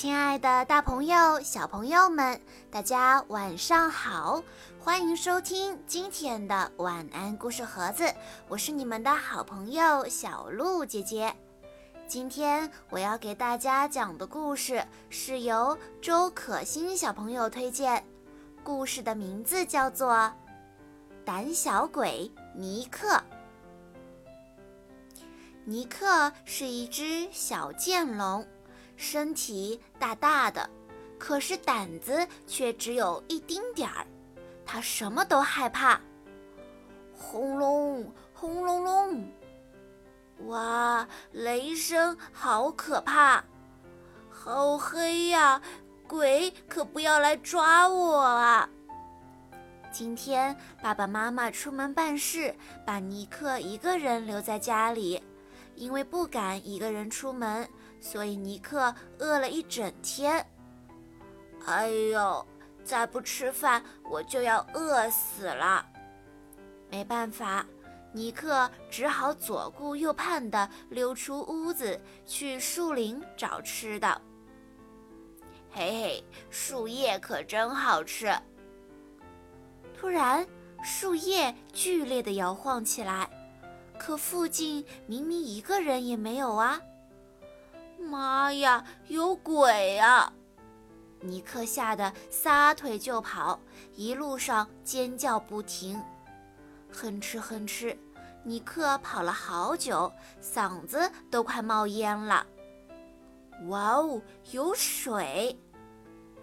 亲爱的，大朋友、小朋友们，大家晚上好！欢迎收听今天的晚安故事盒子，我是你们的好朋友小鹿姐姐。今天我要给大家讲的故事是由周可欣小朋友推荐，故事的名字叫做《胆小鬼尼克》。尼克是一只小剑龙。身体大大的，可是胆子却只有一丁点儿。他什么都害怕。轰隆轰隆隆！哇，雷声好可怕，好黑呀！鬼可不要来抓我啊！今天爸爸妈妈出门办事，把尼克一个人留在家里，因为不敢一个人出门。所以尼克饿了一整天。哎呦，再不吃饭我就要饿死了。没办法，尼克只好左顾右盼地溜出屋子，去树林找吃的。嘿嘿，树叶可真好吃。突然，树叶剧烈地摇晃起来，可附近明明一个人也没有啊！妈呀，有鬼啊！尼克吓得撒腿就跑，一路上尖叫不停，哼哧哼哧。尼克跑了好久，嗓子都快冒烟了。哇哦，有水！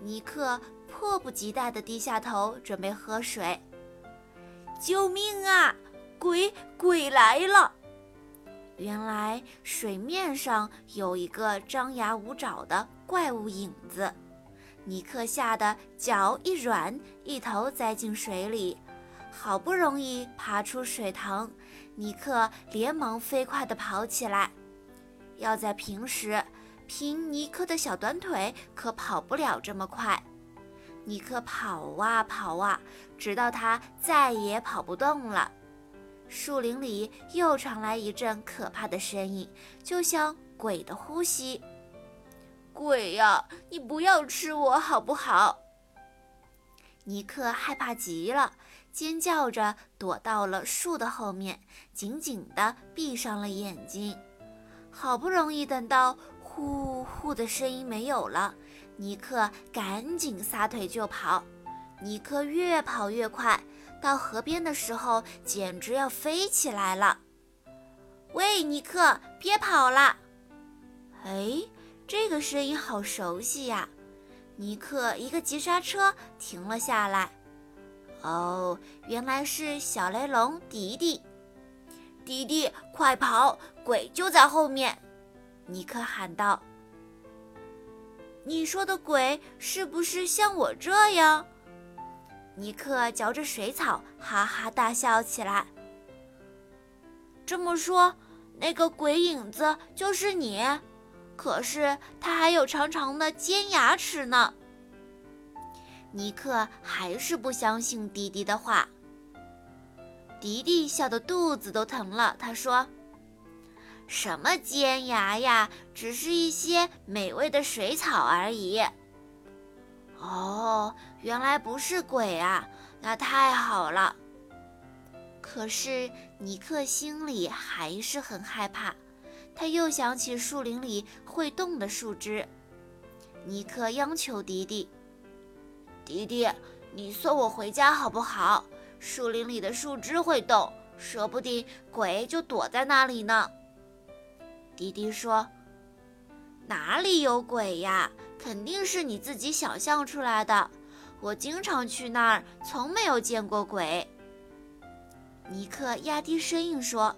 尼克迫不及待地低下头准备喝水。救命啊！鬼鬼来了！原来水面上有一个张牙舞爪的怪物影子，尼克吓得脚一软，一头栽进水里。好不容易爬出水塘，尼克连忙飞快地跑起来。要在平时，凭尼克的小短腿可跑不了这么快。尼克跑啊跑啊，直到他再也跑不动了。树林里又传来一阵可怕的声音，就像鬼的呼吸。鬼呀，你不要吃我好不好？尼克害怕极了，尖叫着躲到了树的后面，紧紧地闭上了眼睛。好不容易等到呼呼的声音没有了，尼克赶紧撒腿就跑。尼克越跑越快。到河边的时候，简直要飞起来了。喂，尼克，别跑了！哎，这个声音好熟悉呀！尼克一个急刹车停了下来。哦，原来是小雷龙迪迪。迪迪，快跑！鬼就在后面！尼克喊道。你说的鬼是不是像我这样？尼克嚼着水草，哈哈大笑起来。这么说，那个鬼影子就是你？可是他还有长长的尖牙齿呢。尼克还是不相信迪迪的话。迪迪笑得肚子都疼了，他说：“什么尖牙呀？只是一些美味的水草而已。”哦，原来不是鬼啊，那太好了。可是尼克心里还是很害怕，他又想起树林里会动的树枝。尼克央求迪迪：“迪迪，你送我回家好不好？树林里的树枝会动，说不定鬼就躲在那里呢。”迪迪说：“哪里有鬼呀？”肯定是你自己想象出来的。我经常去那儿，从没有见过鬼。尼克压低声音说：“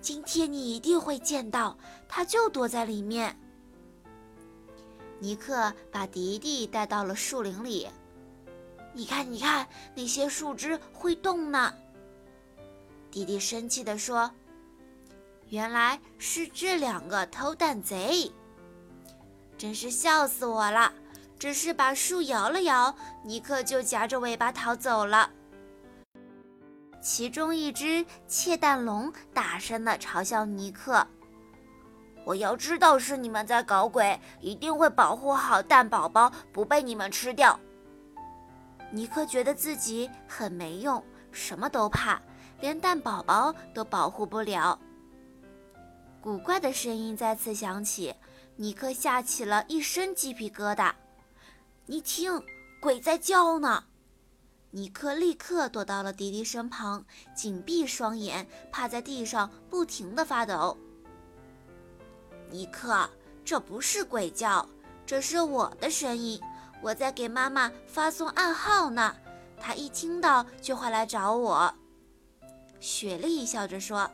今天你一定会见到，他就躲在里面。”尼克把迪迪带到了树林里。你看，你看，那些树枝会动呢。迪迪生气地说：“原来是这两个偷蛋贼。”真是笑死我了！只是把树摇了摇，尼克就夹着尾巴逃走了。其中一只窃蛋龙大声地嘲笑尼克：“我要知道是你们在搞鬼，一定会保护好蛋宝宝不被你们吃掉。尼克觉得自己很没用，什么都怕，连蛋宝宝都保护不了。古怪的声音再次响起，尼克吓起了一身鸡皮疙瘩。你听，鬼在叫呢！尼克立刻躲到了迪迪身旁，紧闭双眼，趴在地上，不停地发抖。尼克，这不是鬼叫，这是我的声音，我在给妈妈发送暗号呢。她一听到就会来找我。雪莉笑着说。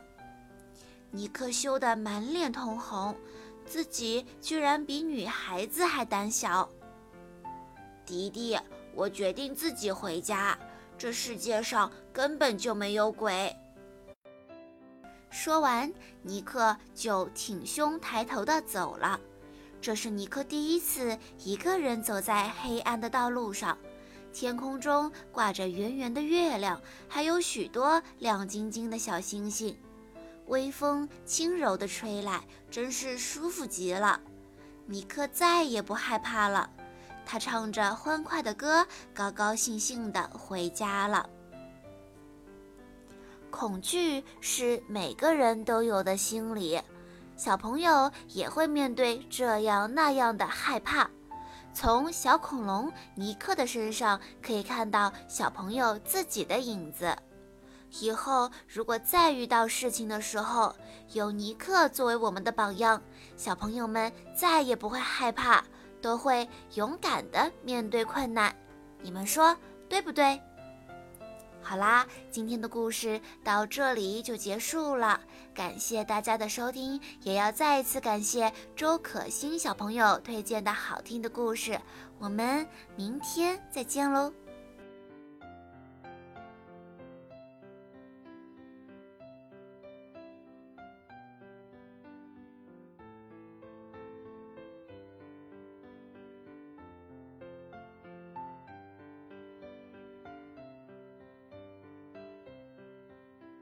尼克羞得满脸通红，自己居然比女孩子还胆小。迪迪，我决定自己回家，这世界上根本就没有鬼。说完，尼克就挺胸抬头的走了。这是尼克第一次一个人走在黑暗的道路上，天空中挂着圆圆的月亮，还有许多亮晶晶的小星星。微风轻柔地吹来，真是舒服极了。尼克再也不害怕了，他唱着欢快的歌，高高兴兴地回家了。恐惧是每个人都有的心理，小朋友也会面对这样那样的害怕。从小恐龙尼克的身上可以看到小朋友自己的影子。以后如果再遇到事情的时候，有尼克作为我们的榜样，小朋友们再也不会害怕，都会勇敢地面对困难。你们说对不对？好啦，今天的故事到这里就结束了，感谢大家的收听，也要再一次感谢周可欣小朋友推荐的好听的故事。我们明天再见喽。